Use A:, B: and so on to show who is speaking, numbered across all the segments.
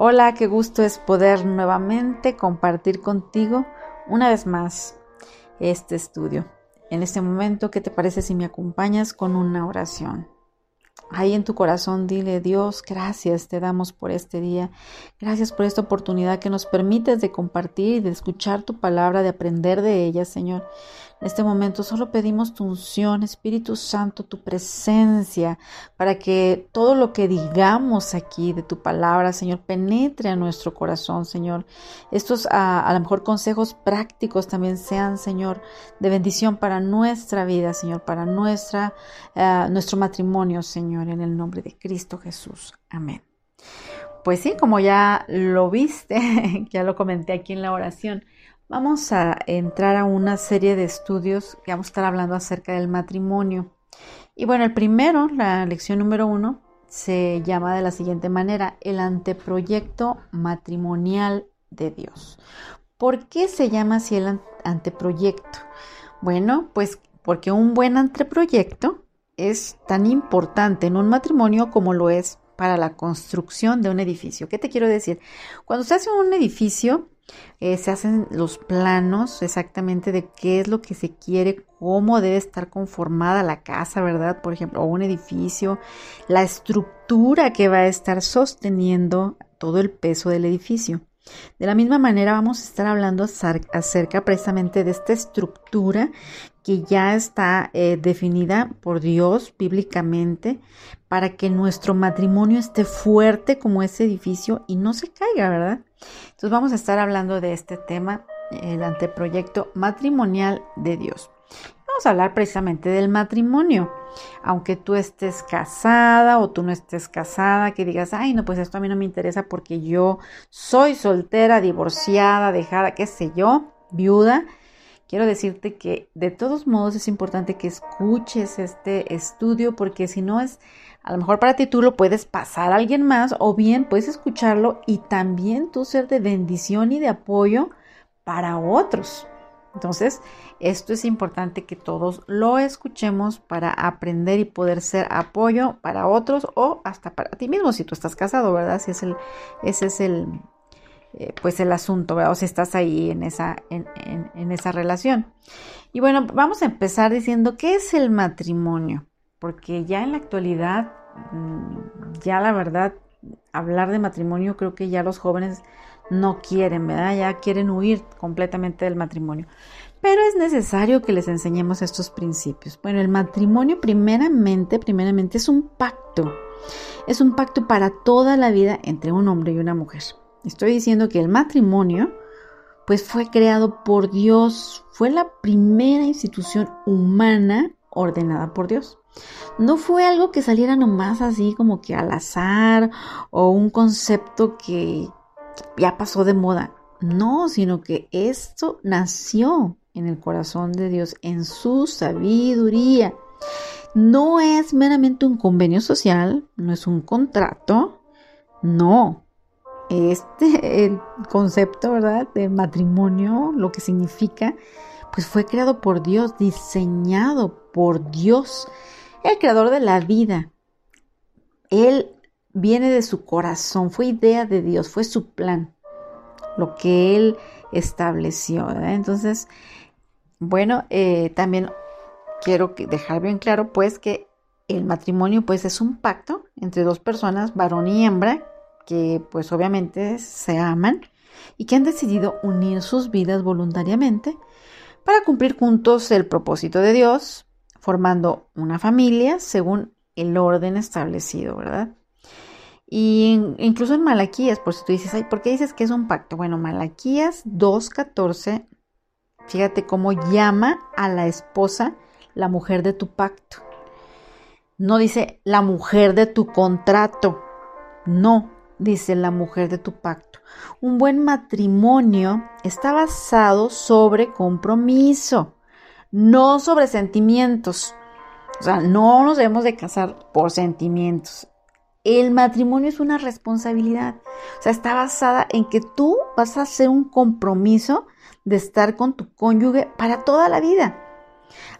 A: Hola, qué gusto es poder nuevamente compartir contigo una vez más este estudio. En este momento, ¿qué te parece si me acompañas con una oración? Ahí en tu corazón dile, Dios, gracias te damos por este día. Gracias por esta oportunidad que nos permites de compartir y de escuchar tu palabra, de aprender de ella, Señor. En este momento solo pedimos tu unción, Espíritu Santo, tu presencia, para que todo lo que digamos aquí de tu palabra, Señor, penetre a nuestro corazón, Señor. Estos a, lo mejor consejos prácticos también sean, Señor, de bendición para nuestra vida, Señor, para nuestra, eh, nuestro matrimonio, Señor, en el nombre de Cristo Jesús. Amén. Pues sí, como ya lo viste, ya lo comenté aquí en la oración, Vamos a entrar a una serie de estudios que vamos a estar hablando acerca del matrimonio. Y bueno, el primero, la lección número uno, se llama de la siguiente manera, el anteproyecto matrimonial de Dios. ¿Por qué se llama así el anteproyecto? Bueno, pues porque un buen anteproyecto es tan importante en un matrimonio como lo es para la construcción de un edificio. ¿Qué te quiero decir? Cuando se hace un edificio, eh, se hacen los planos exactamente de qué es lo que se quiere, cómo debe estar conformada la casa, ¿verdad? Por ejemplo, o un edificio, la estructura que va a estar sosteniendo todo el peso del edificio. De la misma manera vamos a estar hablando acerca precisamente de esta estructura que ya está eh, definida por Dios bíblicamente para que nuestro matrimonio esté fuerte como ese edificio y no se caiga, ¿verdad? Entonces vamos a estar hablando de este tema, el anteproyecto matrimonial de Dios. Hablar precisamente del matrimonio. Aunque tú estés casada o tú no estés casada, que digas, ay, no, pues esto a mí no me interesa porque yo soy soltera, divorciada, dejada, qué sé yo, viuda. Quiero decirte que de todos modos es importante que escuches este estudio porque si no es a lo mejor para ti tú lo puedes pasar a alguien más o bien puedes escucharlo y también tú ser de bendición y de apoyo para otros. Entonces, esto es importante que todos lo escuchemos para aprender y poder ser apoyo para otros o hasta para ti mismo si tú estás casado, ¿verdad? Si es el, ese es el, eh, pues el asunto, ¿verdad? O si estás ahí en esa, en, en esa relación. Y bueno, vamos a empezar diciendo, ¿qué es el matrimonio? Porque ya en la actualidad Mm, ya la verdad, hablar de matrimonio creo que ya los jóvenes no quieren, ¿verdad? Ya quieren huir completamente del matrimonio. Pero es necesario que les enseñemos estos principios. Bueno, el matrimonio primeramente, primeramente es un pacto. Es un pacto para toda la vida entre un hombre y una mujer. Estoy diciendo que el matrimonio pues fue creado por Dios, fue la primera institución humana ordenada por Dios. No fue algo que saliera nomás así como que al azar o un concepto que ya pasó de moda. No, sino que esto nació en el corazón de Dios, en su sabiduría. No es meramente un convenio social, no es un contrato, no. Este el concepto, ¿verdad?, de matrimonio, lo que significa, pues fue creado por Dios, diseñado por Dios el creador de la vida. Él viene de su corazón, fue idea de Dios, fue su plan, lo que Él estableció. Entonces, bueno, eh, también quiero dejar bien claro pues que el matrimonio pues es un pacto entre dos personas, varón y hembra, que pues obviamente se aman y que han decidido unir sus vidas voluntariamente para cumplir juntos el propósito de Dios, formando una familia según el orden establecido, ¿verdad? Y incluso en Malaquías, por si tú dices, ¿por qué dices que es un pacto? Bueno, Malaquías 2.14, fíjate cómo llama a la esposa la mujer de tu pacto. No dice la mujer de tu contrato, no, dice la mujer de tu pacto. Un buen matrimonio está basado sobre compromiso no sobre sentimientos. O sea, no nos debemos de casar por sentimientos. El matrimonio es una responsabilidad. O sea, está basada en que tú vas a hacer un compromiso de estar con tu cónyuge para toda la vida.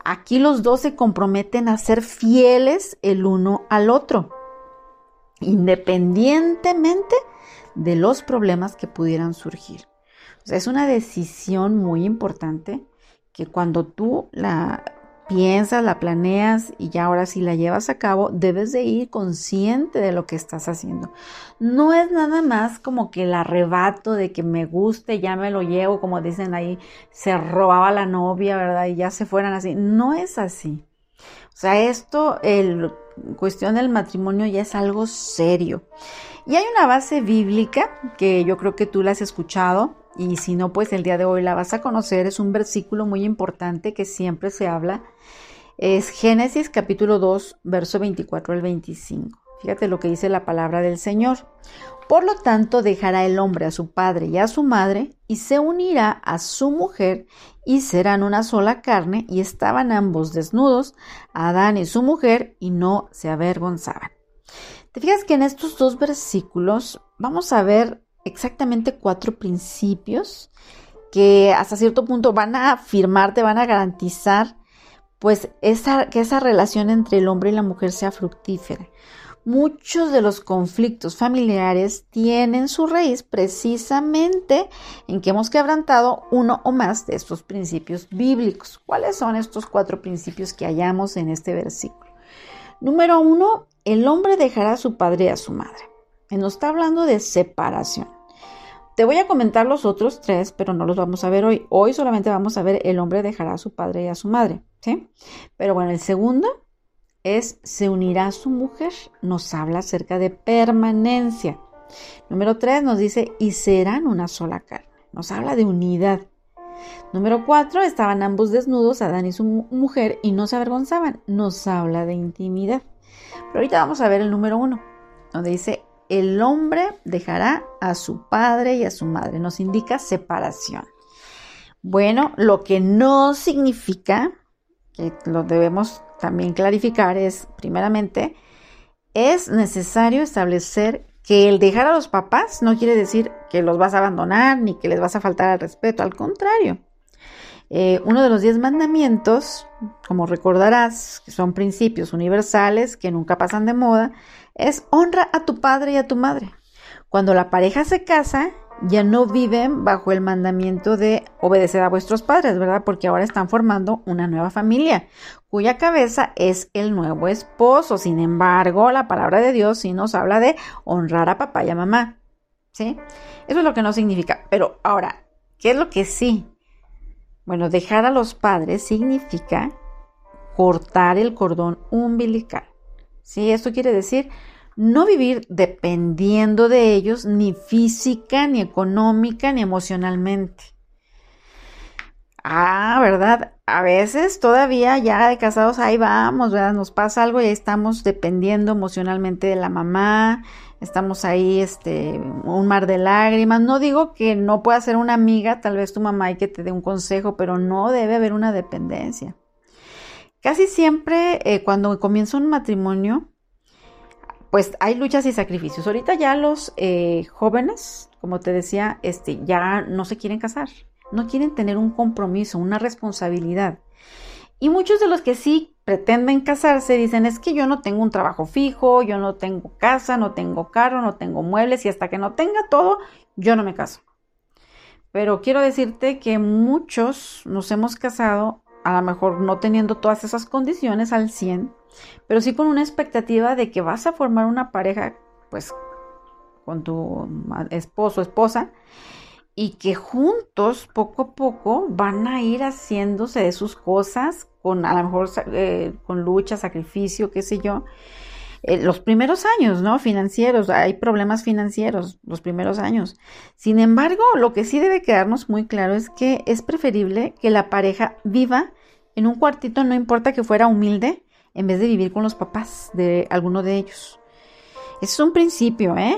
A: Aquí los dos se comprometen a ser fieles el uno al otro, independientemente de los problemas que pudieran surgir. O sea, es una decisión muy importante que cuando tú la piensas, la planeas y ya ahora si la llevas a cabo, debes de ir consciente de lo que estás haciendo. No es nada más como que el arrebato de que me guste, ya me lo llevo, como dicen ahí, se robaba la novia, ¿verdad? Y ya se fueran así. No es así. O sea, esto, el cuestión del matrimonio ya es algo serio. Y hay una base bíblica que yo creo que tú la has escuchado y si no, pues el día de hoy la vas a conocer. Es un versículo muy importante que siempre se habla. Es Génesis capítulo 2, verso 24 al 25. Fíjate lo que dice la palabra del Señor. Por lo tanto, dejará el hombre a su padre y a su madre y se unirá a su mujer y serán una sola carne y estaban ambos desnudos, Adán y su mujer, y no se avergonzaban. Te fijas que en estos dos versículos vamos a ver exactamente cuatro principios que hasta cierto punto van a afirmar, te van a garantizar pues esa, que esa relación entre el hombre y la mujer sea fructífera. Muchos de los conflictos familiares tienen su raíz precisamente en que hemos quebrantado uno o más de estos principios bíblicos. ¿Cuáles son estos cuatro principios que hallamos en este versículo? Número uno, el hombre dejará a su padre y a su madre. Nos está hablando de separación. Te voy a comentar los otros tres, pero no los vamos a ver hoy. Hoy solamente vamos a ver el hombre dejará a su padre y a su madre, ¿sí? Pero bueno, el segundo es se unirá a su mujer. Nos habla acerca de permanencia. Número tres nos dice y serán una sola carne. Nos habla de unidad. Número cuatro, estaban ambos desnudos, Adán y su mujer, y no se avergonzaban. Nos habla de intimidad. Pero ahorita vamos a ver el número uno, donde dice, el hombre dejará a su padre y a su madre. Nos indica separación. Bueno, lo que no significa, que lo debemos también clarificar, es, primeramente, es necesario establecer que el dejar a los papás no quiere decir que los vas a abandonar ni que les vas a faltar al respeto, al contrario. Eh, uno de los diez mandamientos, como recordarás, que son principios universales que nunca pasan de moda, es honra a tu padre y a tu madre. Cuando la pareja se casa, ya no viven bajo el mandamiento de obedecer a vuestros padres, ¿verdad? Porque ahora están formando una nueva familia, cuya cabeza es el nuevo esposo. Sin embargo, la palabra de Dios sí nos habla de honrar a papá y a mamá, ¿sí? Eso es lo que no significa. Pero ahora, ¿qué es lo que sí? Bueno, dejar a los padres significa cortar el cordón umbilical. ¿Sí? Esto quiere decir no vivir dependiendo de ellos ni física, ni económica, ni emocionalmente. Ah, ¿verdad? A veces todavía ya de casados ahí vamos, ¿verdad? Nos pasa algo y ahí estamos dependiendo emocionalmente de la mamá, estamos ahí, este, un mar de lágrimas. No digo que no pueda ser una amiga, tal vez tu mamá y que te dé un consejo, pero no debe haber una dependencia. Casi siempre eh, cuando comienza un matrimonio, pues hay luchas y sacrificios. Ahorita ya los eh, jóvenes, como te decía, este, ya no se quieren casar, no quieren tener un compromiso, una responsabilidad. Y muchos de los que sí pretenden casarse dicen es que yo no tengo un trabajo fijo, yo no tengo casa, no tengo carro, no tengo muebles y hasta que no tenga todo, yo no me caso. Pero quiero decirte que muchos nos hemos casado, a lo mejor no teniendo todas esas condiciones al 100, pero sí con una expectativa de que vas a formar una pareja, pues, con tu esposo o esposa, y que juntos, poco a poco, van a ir haciéndose de sus cosas, con a lo mejor eh, con lucha, sacrificio, qué sé yo. Eh, los primeros años, ¿no? Financieros, hay problemas financieros los primeros años. Sin embargo, lo que sí debe quedarnos muy claro es que es preferible que la pareja viva en un cuartito, no importa que fuera humilde, en vez de vivir con los papás de alguno de ellos. Ese es un principio, ¿eh?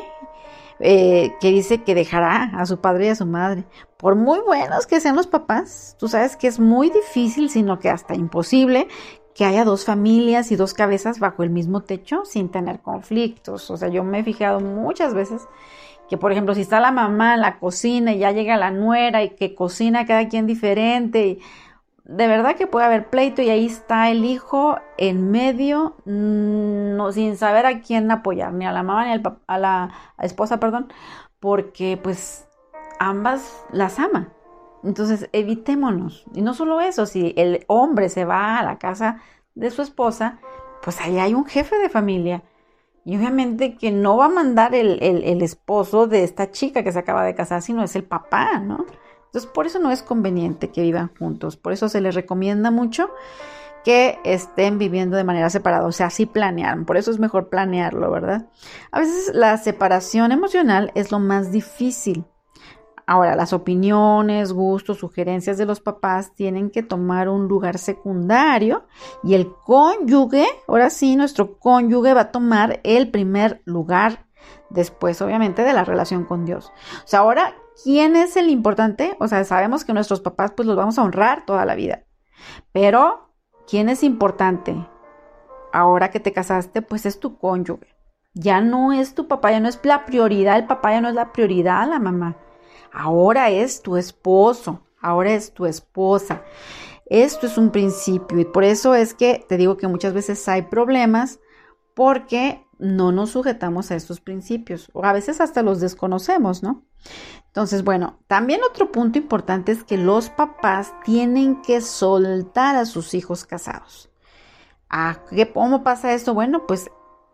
A: Eh, que dice que dejará a su padre y a su madre. Por muy buenos que sean los papás, tú sabes que es muy difícil, sino que hasta imposible, que haya dos familias y dos cabezas bajo el mismo techo sin tener conflictos. O sea, yo me he fijado muchas veces que, por ejemplo, si está la mamá en la cocina y ya llega la nuera y que cocina cada quien diferente, de verdad que puede haber pleito y ahí está el hijo en medio, mm, no, sin saber a quién apoyar, ni a la mamá ni a la esposa, perdón, porque pues ambas las ama. Entonces evitémonos. Y no solo eso, si el hombre se va a la casa de su esposa, pues ahí hay un jefe de familia. Y obviamente que no va a mandar el, el esposo de esta chica que se acaba de casar, sino es el papá, ¿no? Entonces, por eso no es conveniente que vivan juntos. Por eso se les recomienda mucho que estén viviendo de manera separada, o sea, sí planear. Por eso es mejor planearlo, ¿verdad? A veces la separación emocional es lo más difícil. Ahora, las opiniones, gustos, sugerencias de los papás tienen que tomar un lugar secundario y el cónyuge, ahora sí, nuestro cónyuge va a tomar el primer lugar después, obviamente, de la relación con Dios. O sea, ahora ¿quién es el importante? O sea, sabemos que nuestros papás pues los vamos a honrar toda la vida. Pero, ¿quién es importante? Ahora que te casaste, pues es tu cónyuge. Ya no es tu papá, ya no es la prioridad, el papá ya no es la prioridad, la mamá. Ahora es tu esposo, ahora es tu esposa. Esto es un principio y por eso es que te digo que muchas veces hay problemas porque no nos sujetamos a estos principios o a veces hasta los desconocemos, ¿no? Entonces, bueno, también otro punto importante es que los papás tienen que soltar a sus hijos casados. ¿A qué, ¿Cómo pasa esto? Bueno, pues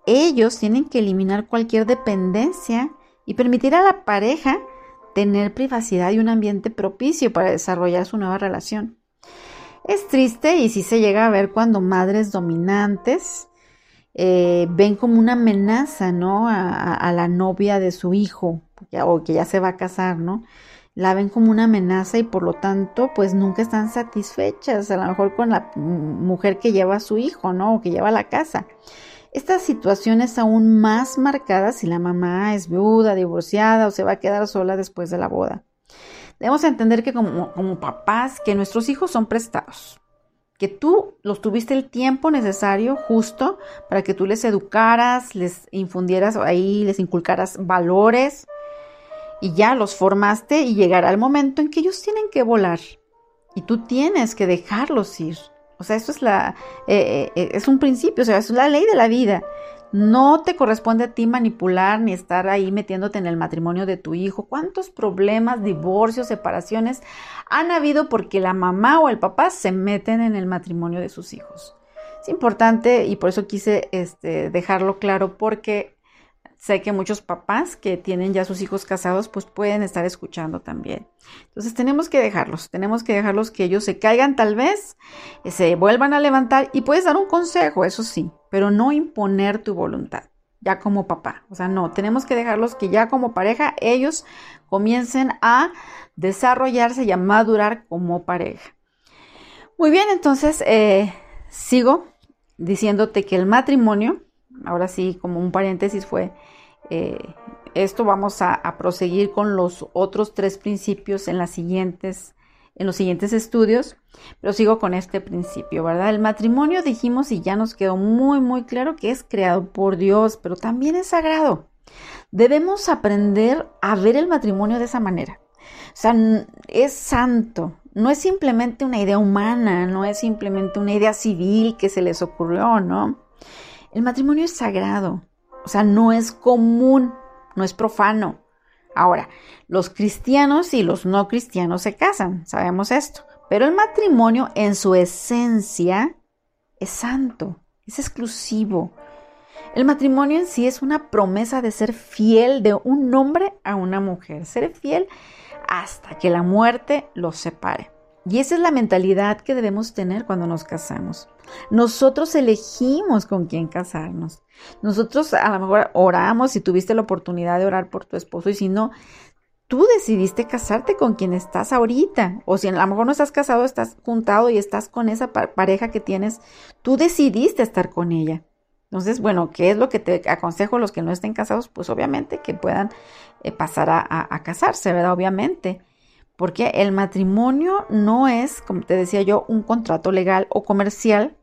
A: ellos tienen que eliminar cualquier dependencia y permitir a la pareja tener privacidad y un ambiente propicio para desarrollar su nueva relación. Es triste y sí se llega a ver cuando madres dominantes eh, ven como una amenaza, ¿no? A, la novia de su hijo, o que ya se va a casar, ¿no? La ven como una amenaza y por lo tanto, pues nunca están satisfechas, a lo mejor con la mujer que lleva a su hijo, ¿no? O que lleva a la casa. Esta situación es aún más marcada si la mamá es viuda, divorciada o se va a quedar sola después de la boda. Debemos entender que como, como papás, que nuestros hijos son prestados que tú los tuviste el tiempo necesario justo para que tú les educaras, les infundieras ahí, les inculcaras valores y ya los formaste y llegará el momento en que ellos tienen que volar y tú tienes que dejarlos ir. O sea, esto es la, eh, eh, es un principio, o sea, es la ley de la vida. No te corresponde a ti manipular ni estar ahí metiéndote en el matrimonio de tu hijo. ¿Cuántos problemas, divorcios, separaciones han habido porque la mamá o el papá se meten en el matrimonio de sus hijos? Es importante y por eso quise este, dejarlo claro porque sé que muchos papás que tienen ya sus hijos casados pues pueden estar escuchando también. Entonces tenemos que dejarlos, tenemos que dejarlos que ellos se caigan tal vez, se vuelvan a levantar y puedes dar un consejo, eso sí, pero no imponer tu voluntad, ya como papá. O sea, no, tenemos que dejarlos que ya como pareja ellos comiencen a desarrollarse y a madurar como pareja. Muy bien, entonces eh, sigo diciéndote que el matrimonio, ahora sí, como un paréntesis fue, eh, esto vamos a, proseguir con los otros tres principios en en los siguientes estudios, pero sigo con este principio, ¿verdad? El matrimonio dijimos y ya nos quedó muy, muy claro que es creado por Dios, pero también es sagrado. Debemos aprender a ver el matrimonio de esa manera. O sea, es santo, no es simplemente una idea humana, no es simplemente una idea civil que se les ocurrió, ¿no? El matrimonio es sagrado, o sea, no es común, no es profano. Ahora, los cristianos y los no cristianos se casan, sabemos esto, pero el matrimonio en su esencia es santo, es exclusivo. El matrimonio en sí es una promesa de ser fiel de un hombre a una mujer, ser fiel hasta que la muerte los separe. Y esa es la mentalidad que debemos tener cuando nos casamos. Nosotros elegimos con quién casarnos. Nosotros a lo mejor oramos si tuviste la oportunidad de orar por tu esposo y si no, tú decidiste casarte con quien estás ahorita. O si a lo mejor no estás casado, estás juntado y estás con esa pareja que tienes, tú decidiste estar con ella. Entonces, bueno, ¿qué es lo que te aconsejo a los que no estén casados? Pues obviamente que puedan eh, pasar a, a casarse, ¿verdad? Obviamente porque el matrimonio no es, como te decía yo, un contrato legal o comercial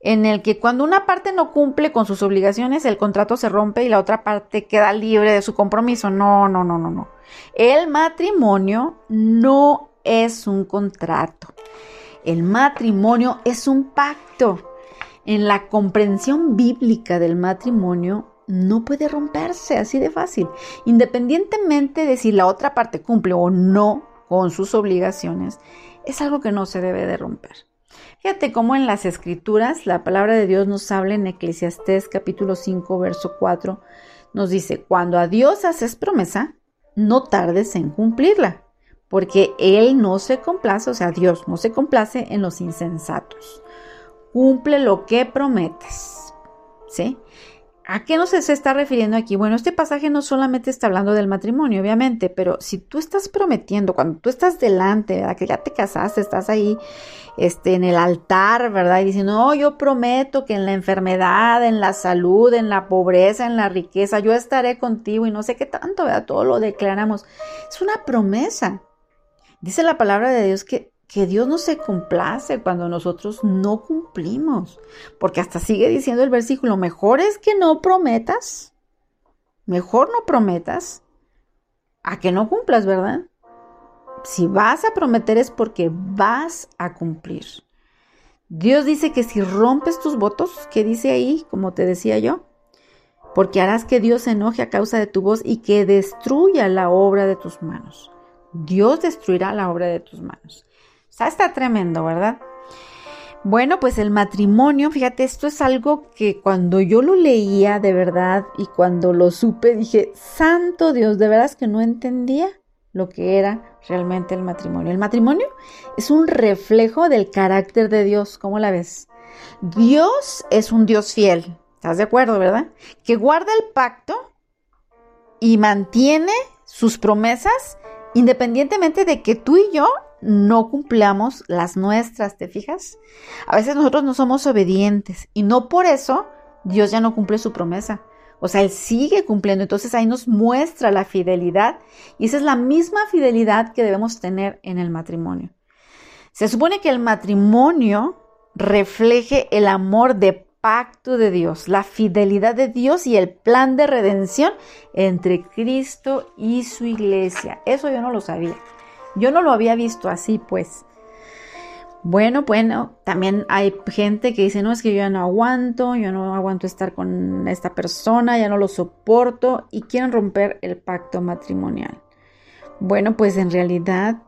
A: en el que cuando una parte no cumple con sus obligaciones, el contrato se rompe y la otra parte queda libre de su compromiso. No, no, no, no, no. El matrimonio no es un contrato. El matrimonio es un pacto. En la comprensión bíblica del matrimonio no puede romperse así de fácil, independientemente de si la otra parte cumple o no con sus obligaciones, es algo que no se debe de romper. Fíjate cómo en las escrituras la palabra de Dios nos habla en Eclesiastés capítulo 5 verso 4, nos dice, cuando a Dios haces promesa, no tardes en cumplirla, porque Él no se complace, o sea, Dios no se complace en los insensatos. Cumple lo que prometes. ¿Sí? ¿A qué nos se está refiriendo aquí? Bueno, este pasaje no solamente está hablando del matrimonio, obviamente, pero si tú estás prometiendo, cuando tú estás delante, ¿verdad? Que ya te casaste, estás ahí este, en el altar, ¿verdad? Y diciendo, no, yo prometo que en la enfermedad, en la salud, en la pobreza, en la riqueza, yo estaré contigo y no sé qué tanto, ¿verdad? Todo lo declaramos. Es una promesa. Dice la palabra de Dios que que Dios no se complace cuando nosotros no cumplimos. Porque hasta sigue diciendo el versículo, mejor es que no prometas, mejor no prometas a que no cumplas, ¿verdad? Si vas a prometer es porque vas a cumplir. Dios dice que si rompes tus votos, que dice ahí, como te decía yo, porque harás que Dios se enoje a causa de tu voz y que destruya la obra de tus manos. Dios destruirá la obra de tus manos sea, está tremendo, ¿verdad? Bueno, pues el matrimonio, fíjate, esto es algo que cuando yo lo leía de verdad y cuando lo supe dije, santo Dios, de verdad es que no entendía lo que era realmente el matrimonio. El matrimonio es un reflejo del carácter de Dios, ¿cómo la ves? Dios es un Dios fiel, ¿estás de acuerdo, verdad? Que guarda el pacto y mantiene sus promesas independientemente de que tú y yo no cumplamos las nuestras, ¿te fijas? A veces nosotros no somos obedientes y no por eso Dios ya no cumple su promesa. O sea, Él sigue cumpliendo. Entonces ahí nos muestra la fidelidad y esa es la misma fidelidad que debemos tener en el matrimonio. Se supone que el matrimonio refleje el amor de pacto de Dios, la fidelidad de Dios y el plan de redención entre Cristo y su iglesia. Eso yo no lo sabía. Yo no lo había visto así, pues. Bueno, bueno, también hay gente que dice, no, es que yo ya no aguanto, yo no aguanto estar con esta persona, ya no lo soporto y quieren romper el pacto matrimonial. Bueno, pues en realidad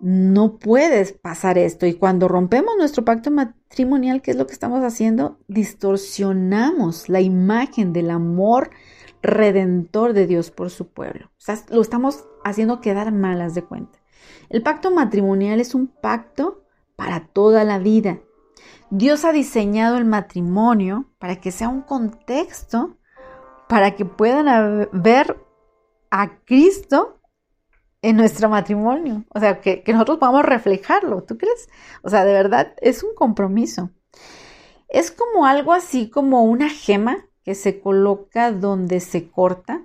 A: no puedes pasar esto y cuando rompemos nuestro pacto matrimonial, ¿qué es lo que estamos haciendo? Distorsionamos la imagen del amor redentor de Dios por su pueblo. O sea, lo estamos haciendo quedar malas de cuenta. El pacto matrimonial es un pacto para toda la vida. Dios ha diseñado el matrimonio para que sea un contexto para que puedan ver a Cristo en nuestro matrimonio. O sea, que, nosotros podamos reflejarlo, ¿tú crees? O sea, de verdad es un compromiso. Es como algo así como una gema que se coloca donde se corta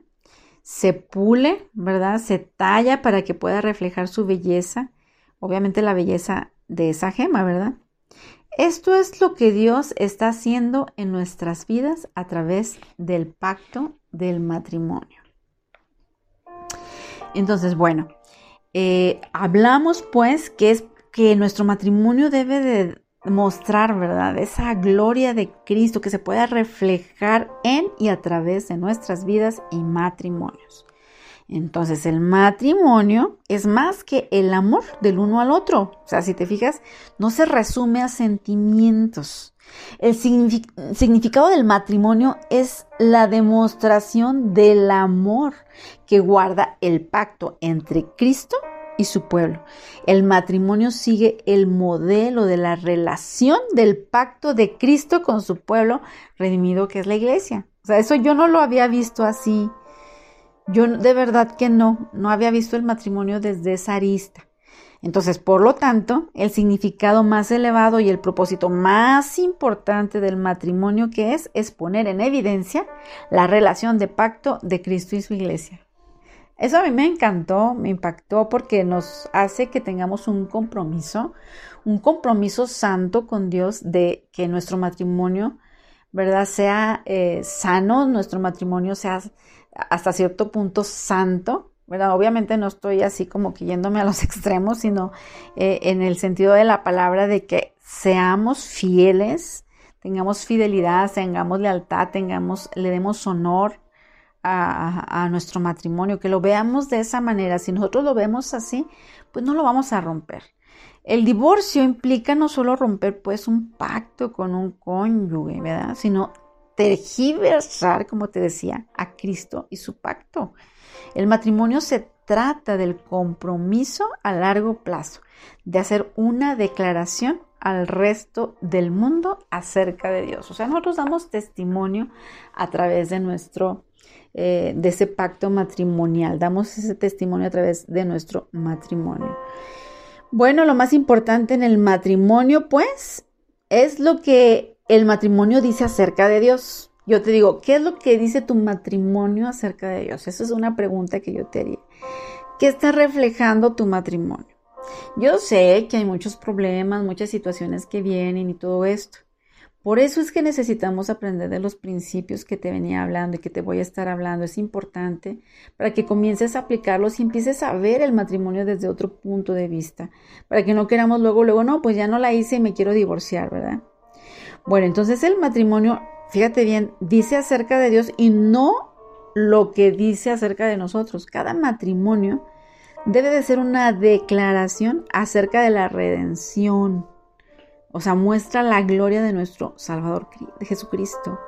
A: se pule, ¿verdad? Se talla para que pueda reflejar su belleza, obviamente la belleza de esa gema, ¿verdad? Esto es lo que Dios está haciendo en nuestras vidas a través del pacto del matrimonio. Entonces, bueno, eh, hablamos pues que es que nuestro matrimonio debe de mostrar, ¿verdad? Esa gloria de Cristo que se pueda reflejar en y a través de nuestras vidas y matrimonios. Entonces el matrimonio es más que el amor del uno al otro. O sea, si te fijas, no se resume a sentimientos. El significado del matrimonio es la demostración del amor que guarda el pacto entre Cristo y su pueblo. El matrimonio sigue el modelo de la relación del pacto de Cristo con su pueblo redimido que es la iglesia. O sea, eso yo no lo había visto así. Yo de verdad que no, no había visto el matrimonio desde esa arista. Entonces, por lo tanto, el significado más elevado y el propósito más importante del matrimonio que es es poner en evidencia la relación de pacto de Cristo y su iglesia. Eso a mí me encantó, me impactó porque nos hace que tengamos un compromiso, un compromiso santo con Dios de que nuestro matrimonio, ¿verdad? Sea eh, sano, nuestro matrimonio sea hasta cierto punto santo, ¿verdad? Obviamente no estoy así como que yéndome a los extremos, sino eh, en el sentido de la palabra de que seamos fieles, tengamos fidelidad, tengamos lealtad, tengamos, le demos honor a, nuestro matrimonio, que lo veamos de esa manera. Si nosotros lo vemos así, pues no lo vamos a romper. El divorcio implica no solo romper pues un pacto con un cónyuge, ¿verdad? Sino tergiversar, como te decía, a Cristo y su pacto. El matrimonio se trata del compromiso a largo plazo, de hacer una declaración al resto del mundo acerca de Dios. O sea, nosotros damos testimonio a través de nuestro, eh, de ese pacto matrimonial, damos ese testimonio a través de nuestro matrimonio. Bueno, lo más importante en el matrimonio, pues, es lo que el matrimonio dice acerca de Dios. Yo te digo, ¿qué es lo que dice tu matrimonio acerca de Dios? Esa es una pregunta que yo te haría. ¿Qué está reflejando tu matrimonio? Yo sé que hay muchos problemas, muchas situaciones que vienen y todo esto. Por eso es que necesitamos aprender de los principios que te venía hablando y que te voy a estar hablando. Es importante para que comiences a aplicarlos y empieces a ver el matrimonio desde otro punto de vista. Para que no queramos luego, luego, no, pues ya no la hice y me quiero divorciar, ¿verdad? Bueno, entonces el matrimonio, fíjate bien, dice acerca de Dios y no lo que dice acerca de nosotros. Cada matrimonio debe de ser una declaración acerca de la redención o sea, muestra la gloria de nuestro Salvador de Jesucristo.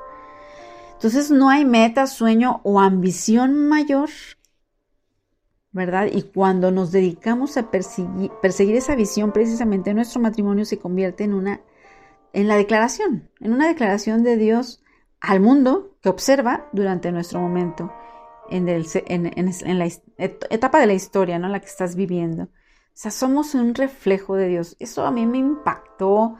A: Entonces no hay meta, sueño o ambición mayor, ¿verdad? Y cuando nos dedicamos a perseguir, esa visión, precisamente nuestro matrimonio se convierte en una, en la declaración, en una declaración de Dios al mundo que observa durante nuestro momento, en, en, la etapa de la historia, ¿no? La que estás viviendo. O sea, somos un reflejo de Dios. Eso a mí me impactó.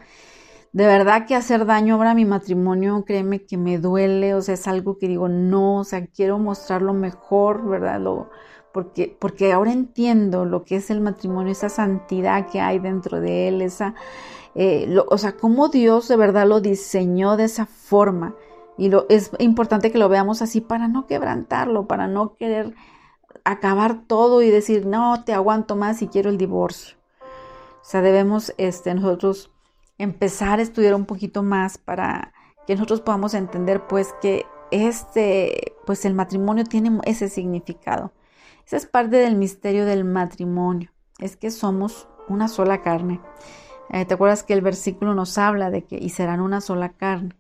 A: De verdad que hacer daño ahora a mi matrimonio, créeme que me duele, o sea, es algo que digo, no, o sea, quiero mostrarlo mejor, ¿verdad? Lo, porque, porque ahora entiendo lo que es el matrimonio, esa santidad que hay dentro de él, esa, eh, o sea, cómo Dios de verdad lo diseñó de esa forma. Y lo, es importante que lo veamos así para no quebrantarlo, para no querer acabar todo y decir, no, te aguanto más y quiero el divorcio. O sea, debemos este, nosotros empezar a estudiar un poquito más para que nosotros podamos entender pues que este, pues el matrimonio tiene ese significado. Esa es parte del misterio del matrimonio, es que somos una sola carne. Eh, ¿Te acuerdas que el versículo nos habla de que y serán una sola carne?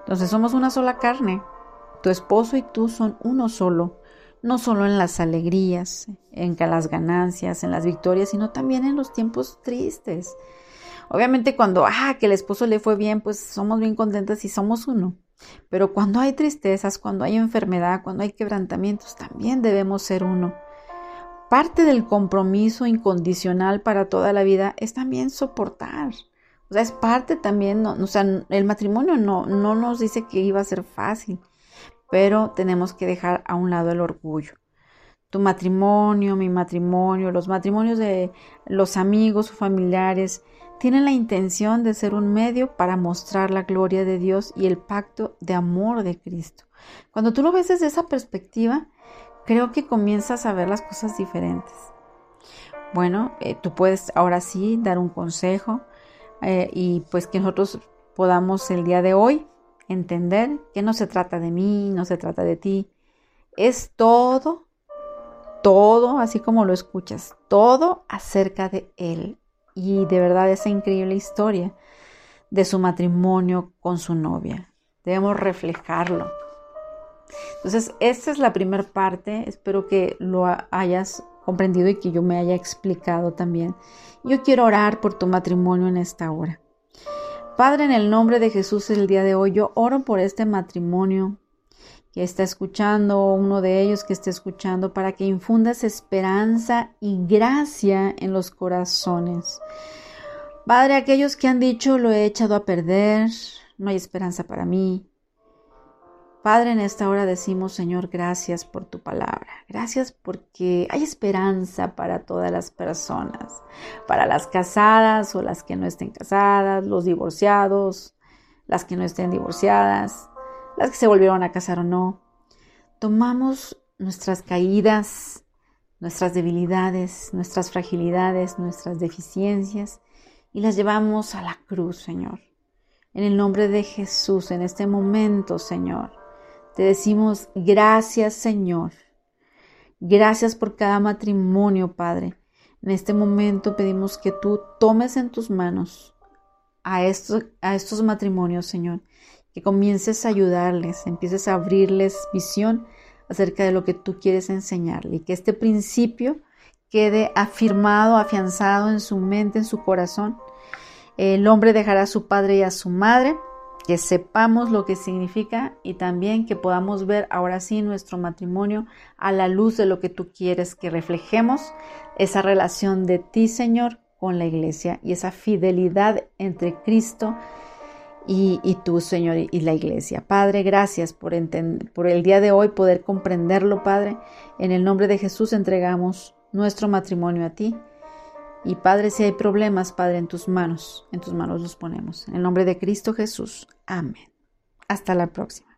A: Entonces somos una sola carne. Tu esposo y tú son uno solo no solo en las alegrías, en las ganancias, en las victorias, sino también en los tiempos tristes. Obviamente cuando, ah, que el esposo le fue bien, pues somos bien contentas y somos uno. Pero cuando hay tristezas, cuando hay enfermedad, cuando hay quebrantamientos, también debemos ser uno. Parte del compromiso incondicional para toda la vida es también soportar. O sea, es parte también, o sea, el matrimonio no, no nos dice que iba a ser fácil pero tenemos que dejar a un lado el orgullo. Tu matrimonio, mi matrimonio, los matrimonios de los amigos o familiares tienen la intención de ser un medio para mostrar la gloria de Dios y el pacto de amor de Cristo. Cuando tú lo ves desde esa perspectiva, creo que comienzas a ver las cosas diferentes. Bueno, eh, tú puedes ahora sí dar un consejo eh, y pues que nosotros podamos el día de hoy entender que no se trata de mí, no se trata de ti, es todo, todo, así como lo escuchas, todo acerca de Él. Y de verdad esa increíble historia de su matrimonio con su novia. Debemos reflejarlo. Entonces, esta es la primera parte. Espero que lo hayas comprendido y que yo me haya explicado también. Yo quiero orar por tu matrimonio en esta hora. Padre, en el nombre de Jesús el día de hoy, yo oro por este matrimonio que está escuchando, uno de ellos que esté escuchando, para que infundas esperanza y gracia en los corazones. Padre, aquellos que han dicho lo he echado a perder, no hay esperanza para mí, Padre, en esta hora decimos, Señor, gracias por tu palabra. Gracias porque hay esperanza para todas las personas, para las casadas o las que no estén casadas, los divorciados, las que no estén divorciadas, las que se volvieron a casar o no. Tomamos nuestras caídas, nuestras debilidades, nuestras fragilidades, nuestras deficiencias y las llevamos a la cruz, Señor. En el nombre de Jesús, en este momento, Señor, te decimos gracias, Señor. Gracias por cada matrimonio, Padre. En este momento pedimos que tú tomes en tus manos a estos, matrimonios, Señor, que comiences a ayudarles, empieces a abrirles visión acerca de lo que tú quieres enseñarle y que este principio quede afirmado, afianzado en su mente, en su corazón. El hombre dejará a su padre y a su madre, que sepamos lo que significa y también que podamos ver ahora sí nuestro matrimonio a la luz de lo que tú quieres que reflejemos, esa relación de ti, Señor, con la iglesia y esa fidelidad entre Cristo y, tú, Señor, y la iglesia. Padre, gracias por, por el día de hoy poder comprenderlo, Padre. En el nombre de Jesús entregamos nuestro matrimonio a ti. Y Padre, si hay problemas, Padre, en tus manos, en tus manos los ponemos. En el nombre de Cristo Jesús. Amén. Hasta la próxima.